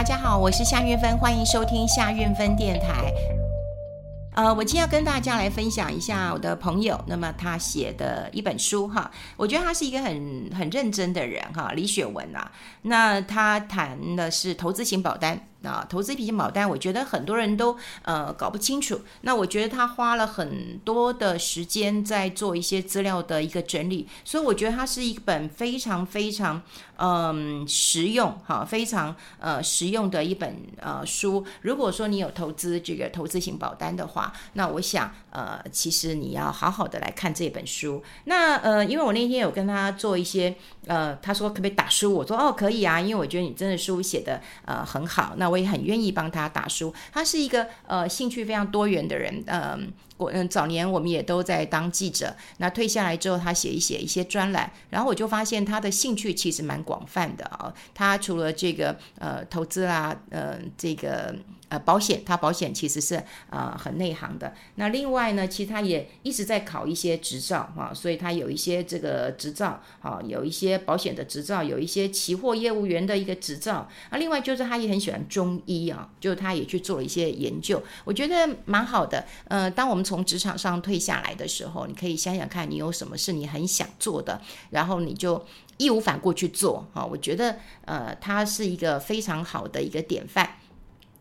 大家好，我是夏运芬，欢迎收听夏运芬电台。呃，我今天要跟大家来分享一下我的朋友，那么他写的一本书哈，我觉得他是一个很很认真的人哈，李雪文啊，那他谈的是投资型保单。啊，投资型保单，我觉得很多人都呃搞不清楚。那我觉得他花了很多的时间在做一些资料的一个整理，所以我觉得它是一本非常非常嗯实用哈，非常呃实用的一本呃书。如果说你有投资这个投资型保单的话，那我想呃其实你要好好的来看这本书。那呃，因为我那天有跟他做一些呃，他说可不可以打书？我说哦可以啊，因为我觉得你真的书写得呃很好。那我也很愿意帮他打书，他是一个呃兴趣非常多元的人，嗯，我嗯早年我们也都在当记者，那退下来之后，他写一写一些专栏，然后我就发现他的兴趣其实蛮广泛的啊，他除了这个呃投资啦，呃这个。呃，保险，他保险其实是呃很内行的。那另外呢，其实他也一直在考一些执照哈、所以他有一些这个执照啊，有一些保险的执照，有一些期货业务员的一个执照。啊，另外就是他也很喜欢中医啊，就他也去做了一些研究，我觉得蛮好的。呃，当我们从职场上退下来的时候，你可以想想看你有什么是你很想做的，然后你就义无反顾去做哈、啊。我觉得呃，他是一个非常好的一个典范。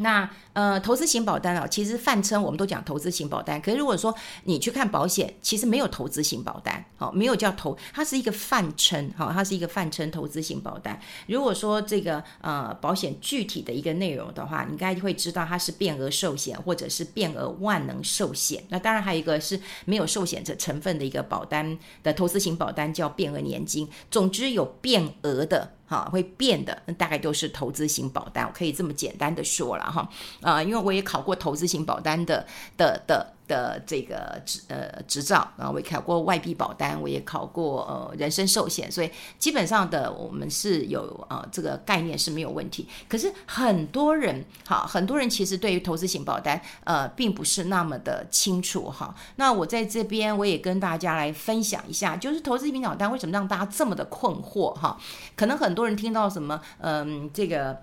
那呃，投资型保单啊，其实泛称我们都讲投资型保单。可是如果说你去看保险，其实没有投资型保单，好，没有叫投，它是一个泛称，好，它是一个泛称投资型保单。如果说这个呃保险具体的一个内容的话，你应该会知道它是变额寿险或者是变额万能寿险。那当然还有一个是没有寿险这成分的一个保单的投资型保单叫变额年金。总之有变额的。哈，会变的，那大概都是投资型保单，我可以这么简单的说了哈，啊、因为我也考过投资型保单的的的。的这个执呃执照，然后我也考过外币保单，我也考过呃人身寿险，所以基本上的我们是有呃这个概念是没有问题。可是很多人哈，很多人其实对于投资型保单呃并不是那么的清楚哈。那我在这边我也跟大家来分享一下，就是投资型保单为什么让大家这么的困惑哈？可能很多人听到什么嗯、这个。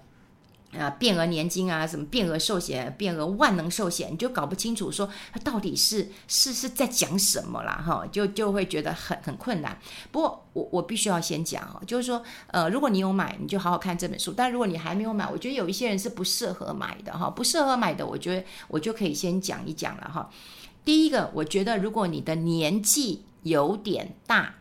啊，变额年金啊，什么变额寿险、变额万能寿险，你就搞不清楚说它到底是是是在讲什么啦，哈，就就会觉得很很困难。不过我我必须要先讲哦，就是说，呃，如果你有买，你就好好看这本书；但如果你还没有买，我觉得有一些人是不适合买的哈，不适合买的，我觉得我就可以先讲一讲了哈。第一个，我觉得如果你的年纪有点大，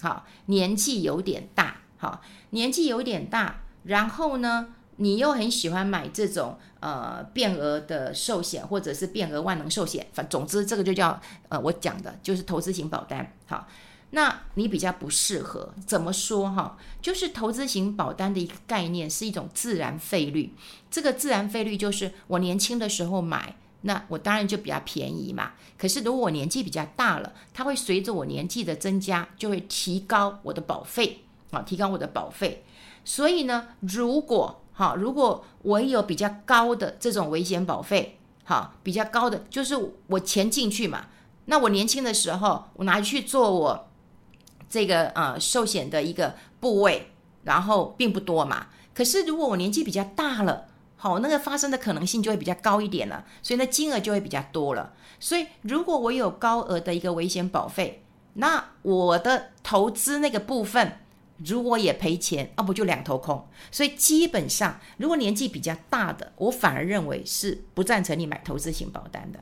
好，年纪有点大，好，年纪有点大，然后呢，你又很喜欢买这种呃变额的寿险，或者是变额万能寿险，反总之这个就叫呃我讲的就是投资型保单。好，那你比较不适合，怎么说哈？就是投资型保单的一个概念是一种自然费率，这个自然费率就是我年轻的时候买，那我当然就比较便宜嘛。可是如果我年纪比较大了，它会随着我年纪的增加，就会提高我的保费啊，提高我的保费。所以呢，如果好，如果我有比较高的这种危险保费，好，比较高的就是我钱进去嘛，那我年轻的时候我拿去做我这个呃寿险的一个部位，然后并不多嘛。可是如果我年纪比较大了，好，那个发生的可能性就会比较高一点了，所以那金额就会比较多了。所以如果我有高额的一个危险保费，那我的投资那个部分。如果也赔钱，啊、不就两头空？所以基本上，如果年纪比较大的，我反而认为是不赞成你买投资型保单的。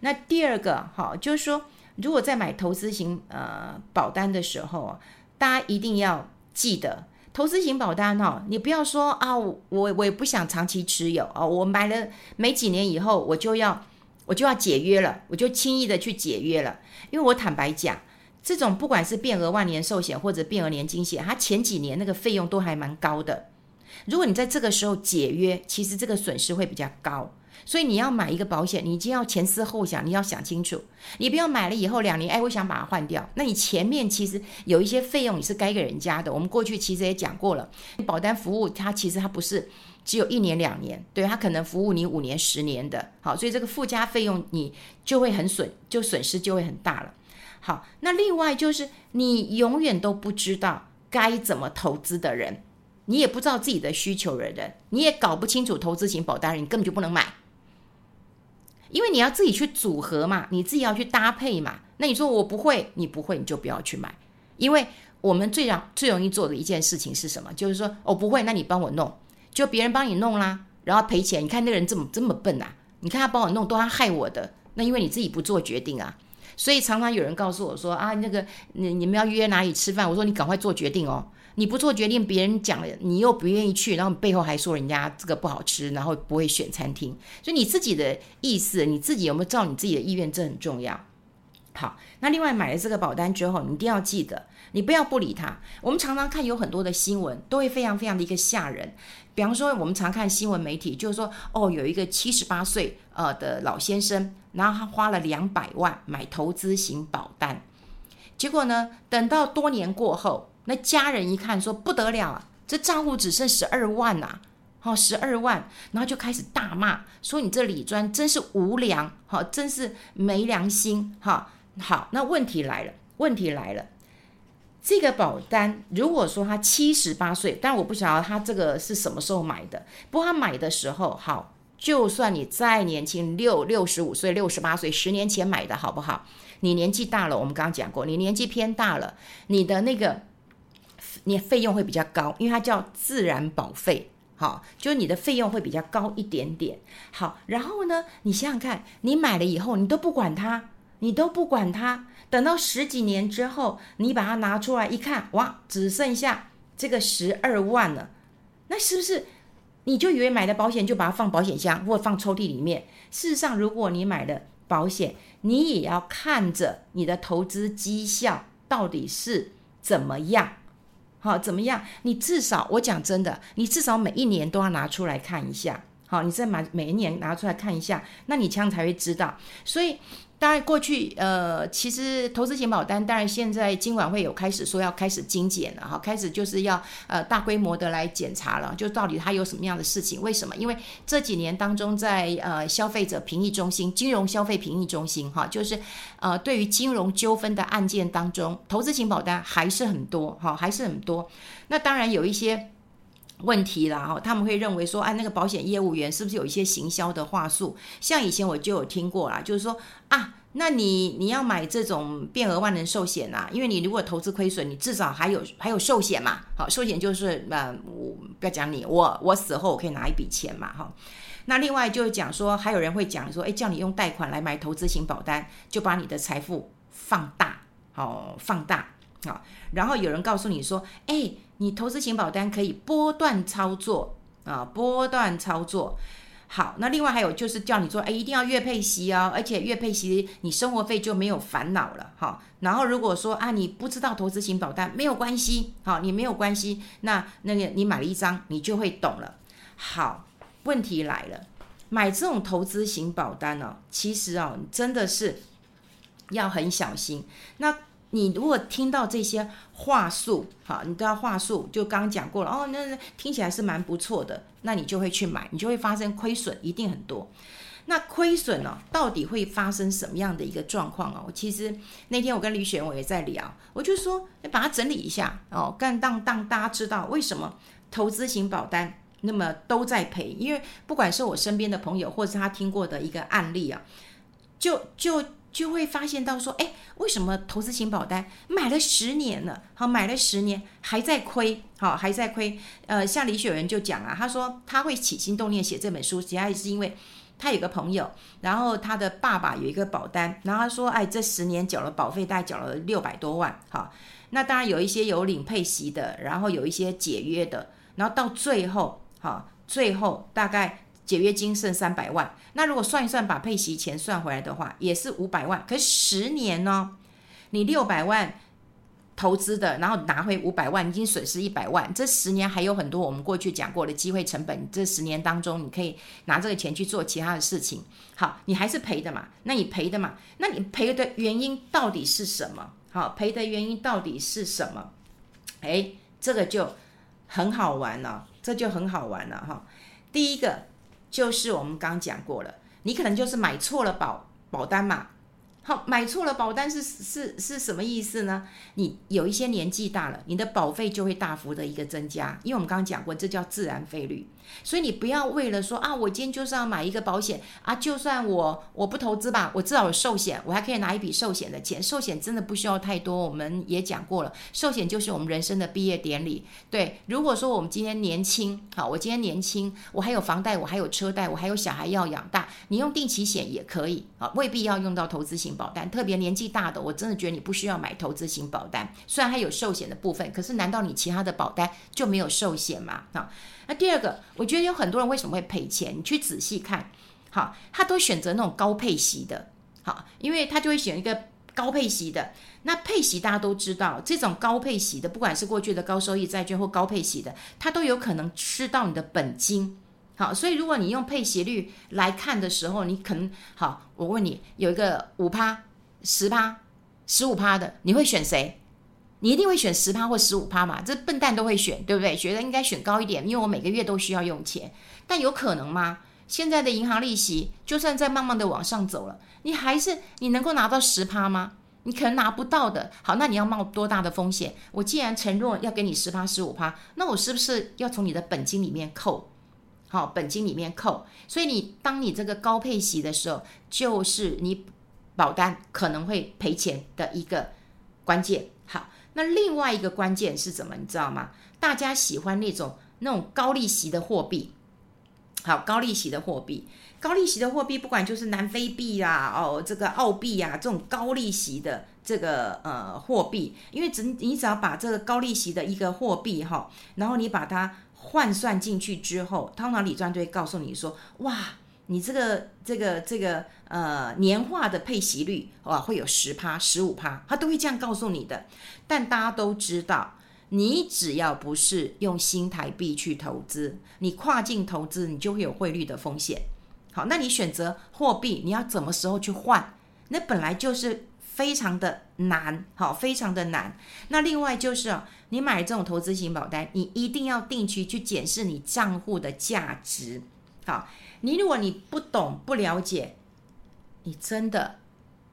那第二个，哈，就是说，如果在买投资型呃保单的时候，大家一定要记得，投资型保单哈，你不要说啊，我我也不想长期持有啊，我买了没几年以后，我就要我就要解约了，我就轻易的去解约了，因为我坦白讲。这种不管是变额万年寿险或者变额年金险，它前几年那个费用都还蛮高的。如果你在这个时候解约，其实这个损失会比较高。所以你要买一个保险，你一定要前思后想，你要想清楚。你不要买了以后两年，哎，我想把它换掉。那你前面其实有一些费用你是该给人家的。我们过去其实也讲过了，保单服务它其实它不是只有一年两年，对，它可能服务你五年十年的。好，所以这个附加费用你就会很损，就损失就会很大了。好，那另外就是你永远都不知道该怎么投资的人，你也不知道自己的需求的人，你也搞不清楚投资型保单人，你根本就不能买，因为你要自己去组合嘛，你自己要去搭配嘛。那你说我不会，你不会，你就不要去买，因为我们最容最容易做的一件事情是什么？就是说我不会，那你帮我弄，就别人帮你弄啦，然后赔钱。你看那个人这么这么笨啊？你看他帮我弄，都他害我的。那因为你自己不做决定啊，所以常常有人告诉我说啊，那个你你们要约哪里吃饭？我说你赶快做决定哦，你不做决定，别人讲了你又不愿意去，然后背后还说人家这个不好吃，然后不会选餐厅。所以你自己的意思，你自己有没有照你自己的意愿，这很重要。好，那另外买了这个保单之后，你一定要记得，你不要不理他。我们常常看有很多的新闻，都会非常非常的一个吓人。比方说，我们常看新闻媒体，就是说，哦，有一个七十八岁呃的老先生，然后他花了两百万买投资型保单，结果呢，等到多年过后，那家人一看说不得了啊，这账户只剩十二万呐，好，十二万，然后就开始大骂，说你这李专真是无良，好，真是没良心，哈，好，那问题来了，问题来了。这个保单，如果说他七十八岁，但我不晓得他这个是什么时候买的。不过他买的时候，好，就算你再年轻，六六十五岁、六十八岁，十年前买的好不好？你年纪大了，我们刚刚讲过，你年纪偏大了，你的那个你费用会比较高，因为它叫自然保费，好，就是你的费用会比较高一点点。好，然后呢，你想想看，你买了以后，你都不管它。你都不管它，等到十几年之后，你把它拿出来一看，哇，只剩下这个十二万了。那是不是你就以为买的保险就把它放保险箱或放抽屉里面？事实上，如果你买的保险，你也要看着你的投资绩效到底是怎么样。好，怎么样？你至少，我讲真的，你至少每一年都要拿出来看一下。好，你再买每一年拿出来看一下，那你这样才会知道。所以。当然，过去呃，其实投资型保单，当然现在金管会有开始说要开始精简了哈，开始就是要呃大规模的来检查了，就到底它有什么样的事情？为什么？因为这几年当中在，在呃消费者评议中心、金融消费评议中心哈，就是呃对于金融纠纷的案件当中，投资型保单还是很多哈，还是很多。那当然有一些。问题啦哈，他们会认为说，哎，那个保险业务员是不是有一些行销的话术？像以前我就有听过啦，就是说啊，那你你要买这种变额万能寿险啊，因为你如果投资亏损，你至少还有还有寿险嘛。好，寿险就是呃，我不要讲你，我我死后我可以拿一笔钱嘛哈。那另外就是讲说，还有人会讲说，哎，叫你用贷款来买投资型保单，就把你的财富放大，好放大。好，然后有人告诉你说，哎，你投资型保单可以波段操作啊，波段操作。好，那另外还有就是叫你说，哎，一定要月配息哦，而且月配息你生活费就没有烦恼了。好，然后如果说啊，你不知道投资型保单没有关系，好，你没有关系，那那个你买了一张，你就会懂了。好，问题来了，买这种投资型保单呢，其实哦，真的是要很小心。那你如果听到这些话术，好，你都要话术就刚讲过了哦，那听起来是蛮不错的，那你就会去买，你就会发生亏损，一定很多。那亏损呢，到底会发生什么样的一个状况啊？我其实那天我跟李雪我也在聊，我就说，你把它整理一下哦，干当当大家知道为什么投资型保单那么都在赔，因为不管是我身边的朋友，或是他听过的一个案例啊，就就。就会发现到说，哎，为什么投资型保单买了十年了，好，买了十年还在亏，好，还在亏。呃，像李雪人就讲啊，他说他会起心动念写这本书，主要是因为他有个朋友，然后他的爸爸有一个保单，然后他说，哎，这十年缴了保费，大概缴了六百多万，好，那当然有一些有领配息的，然后有一些解约的，然后到最后，好，最后大概。解约金剩三百万，那如果算一算，把配息钱算回来的话，也是五百万。可是十年呢，你六百万投资的，然后拿回五百万，已经损失一百万。这十年还有很多我们过去讲过的机会成本。这十年当中，你可以拿这个钱去做其他的事情。好，你还是赔的嘛？那你赔的嘛？那你赔的原因到底是什么？好，赔的原因到底是什么？诶，这个就很好玩了，这就很好玩了哈。第一个。就是我们刚讲过了，你可能就是买错了保保单嘛，好，买错了保单是是是什么意思呢？你有一些年纪大了，你的保费就会大幅的一个增加，因为我们刚刚讲过，这叫自然费率。所以你不要为了说啊，我今天就是要买一个保险啊，就算我我不投资吧，我至少有寿险，我还可以拿一笔寿险的钱。寿险真的不需要太多，我们也讲过了，寿险就是我们人生的毕业典礼。对，如果说我们今天年轻，好，我今天年轻，我还有房贷，我还有车贷，我还有小孩要养大，你用定期险也可以啊，未必要用到投资型保单，特别年纪大的，我真的觉得你不需要买投资型保单。虽然它有寿险的部分，可是难道你其他的保单就没有寿险吗？啊，那第二个，我觉得有很多人为什么会赔钱？你去仔细看，好，他都选择那种高配息的，好，因为他就会选一个高配息的。那配息大家都知道，这种高配息的，不管是过去的高收益债券或高配息的，它都有可能吃到你的本金。好，所以如果你用配息率来看的时候，你可能好，我问你，有一个五趴。十趴、十五趴的，你会选谁？你一定会选十趴或十五趴嘛？这笨蛋都会选，对不对？觉得应该选高一点，因为我每个月都需要用钱。但有可能吗？现在的银行利息就算再慢慢的往上走了，你还是你能够拿到十趴吗？你可能拿不到的。好，那你要冒多大的风险？我既然承诺要给你十趴、十五趴，那我是不是要从你的本金里面扣？好，本金里面扣。所以你当你这个高配息的时候，就是你。保单可能会赔钱的一个关键。那另外一个关键是什么？你知道吗？大家喜欢那种那种高利息的货币。好，高利息的货币，高利息的货币，不管就是南非币啊，哦，这个澳币啊，这种高利息的这个呃货币，因为只你只要把这个高利息的一个货币哈，然后你把它换算进去之后，通常理专就会告诉你说，哇。你这个这个这个呃年化的配息率哇，会有十趴十五趴，他都会这样告诉你的。但大家都知道，你只要不是用新台币去投资，你跨境投资，你就会有汇率的风险。好，那你选择货币，你要什么时候去换？那本来就是非常的难，好，非常的难。那另外就是啊，你买这种投资型保单，你一定要定期去检视你账户的价值，好。你如果你不懂不了解，你真的，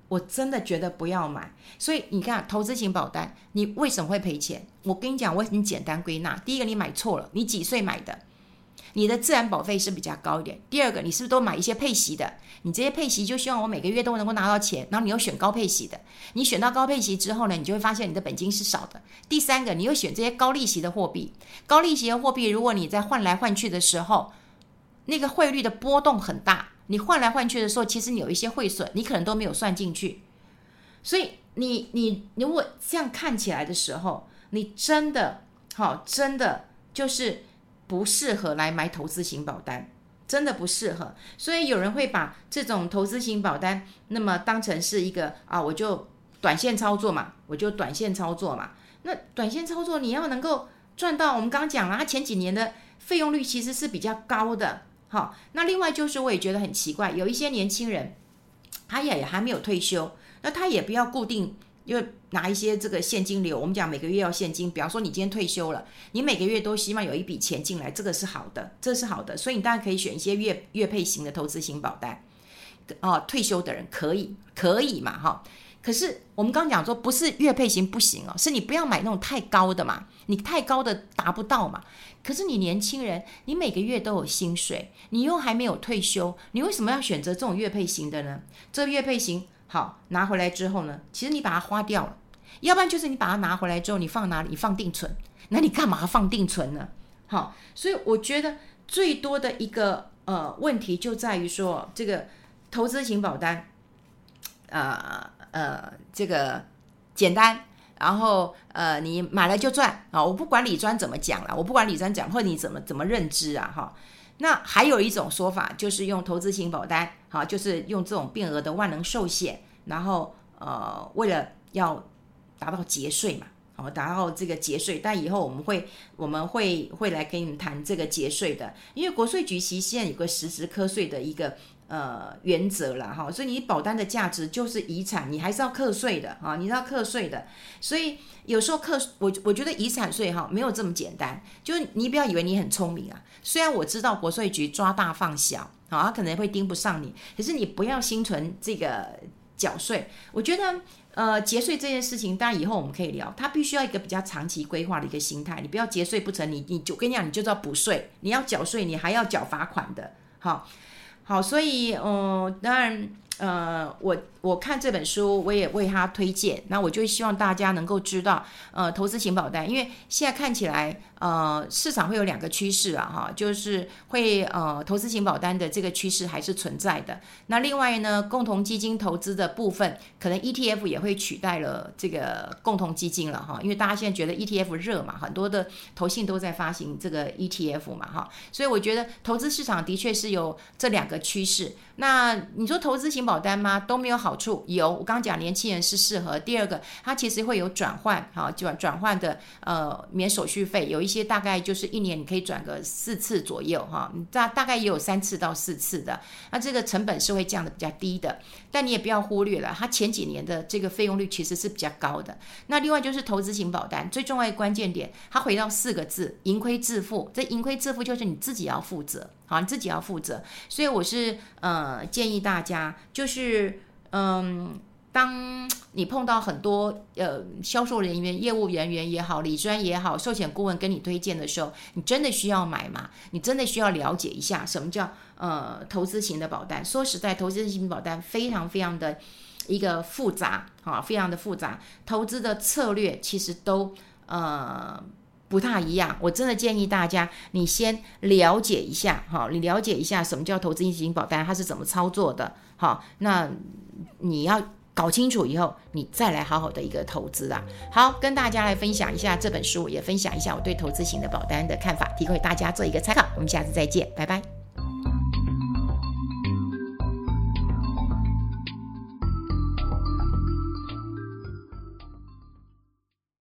我真的觉得不要买。所以你看，投资型保单，你为什么会赔钱？我跟你讲，我很简单归纳：第一个，你买错了，你几岁买的？你的自然保费是比较高一点。第二个，你是不是都买一些配息的？你这些配息就希望我每个月都能够拿到钱，然后你又选高配息的。你选到高配息之后呢，你就会发现你的本金是少的。第三个，你又选这些高利息的货币，高利息的货币，如果你在换来换去的时候，那个汇率的波动很大，你换来换去的时候，其实你有一些汇损，你可能都没有算进去。所以你你如果这样看起来的时候，你真的好，真的就是不适合来买投资型保单，真的不适合。所以有人会把这种投资型保单那么当成是一个啊，我就短线操作嘛，我就短线操作嘛。那短线操作你要能够赚到，我们刚讲了，它前几年的费用率其实是比较高的。好，那另外就是我也觉得很奇怪，有一些年轻人，他也还没有退休，那他也不要固定，因为拿一些这个现金流。我们讲每个月要现金，比方说你今天退休了，你每个月都希望有一笔钱进来，这个是好的，这是好的，所以你当然可以选一些月月配型的投资型保单。哦，退休的人可以，可以嘛，哈。可是我们刚刚讲说，不是月配型不行哦，是你不要买那种太高的嘛，你太高的达不到嘛。可是你年轻人，你每个月都有薪水，你又还没有退休，你为什么要选择这种月配型的呢？这月配型好拿回来之后呢，其实你把它花掉了，要不然就是你把它拿回来之后，你放哪里？你放定存，那你干嘛放定存呢？好，所以我觉得最多的一个呃问题就在于说，这个投资型保单，呃。呃，这个简单，然后呃，你买了就赚啊！我不管李专怎么讲了，我不管李专讲或者你怎么怎么认知啊，哈。那还有一种说法，就是用投资型保单，哈，就是用这种变额的万能寿险，然后呃，为了要达到节税嘛，好，达到这个节税。但以后我们会我们会会来跟你们谈这个节税的，因为国税局其实现在有个实时课税的一个。呃，原则了哈，所以你保单的价值就是遗产，你还是要课税的啊，你是要课税的。所以有时候课我我觉得遗产税哈没有这么简单，就是你不要以为你很聪明啊。虽然我知道国税局抓大放小啊，他可能会盯不上你，可是你不要心存这个缴税，我觉得。呃，节税这件事情，当然以后我们可以聊。它必须要一个比较长期规划的一个心态。你不要节税不成，你你就跟你讲，你就要补税，你要缴税，你还要缴罚款的。好，好，所以，嗯、呃，当然，呃，我。我看这本书，我也为他推荐。那我就希望大家能够知道，呃，投资型保单，因为现在看起来，呃，市场会有两个趋势啊，哈，就是会呃，投资型保单的这个趋势还是存在的。那另外呢，共同基金投资的部分，可能 ETF 也会取代了这个共同基金了，哈，因为大家现在觉得 ETF 热嘛，很多的投信都在发行这个 ETF 嘛，哈，所以我觉得投资市场的确是有这两个趋势。那你说投资型保单吗？都没有好。处有，我刚刚讲年轻人是适合。第二个，它其实会有转换，哈，转转换的呃免手续费，有一些大概就是一年你可以转个四次左右，哈，大大概也有三次到四次的，那这个成本是会降得比较低的。但你也不要忽略了，它前几年的这个费用率其实是比较高的。那另外就是投资型保单最重要的关键点，它回到四个字：盈亏自负。这盈亏自负就是你自己要负责，好，你自己要负责。所以我是呃建议大家就是。嗯，当你碰到很多呃销售人员、业务人员也好、理专也好、寿险顾问跟你推荐的时候，你真的需要买吗？你真的需要了解一下什么叫呃投资型的保单。说实在，投资型保单非常非常的一个复杂啊，非常的复杂，投资的策略其实都呃不太一样。我真的建议大家，你先了解一下哈，你了解一下什么叫投资型保单，它是怎么操作的。好，那。你要搞清楚以后，你再来好好的一个投资啊！好，跟大家来分享一下这本书，也分享一下我对投资型的保单的看法，提供给大家做一个参考。我们下次再见，拜拜。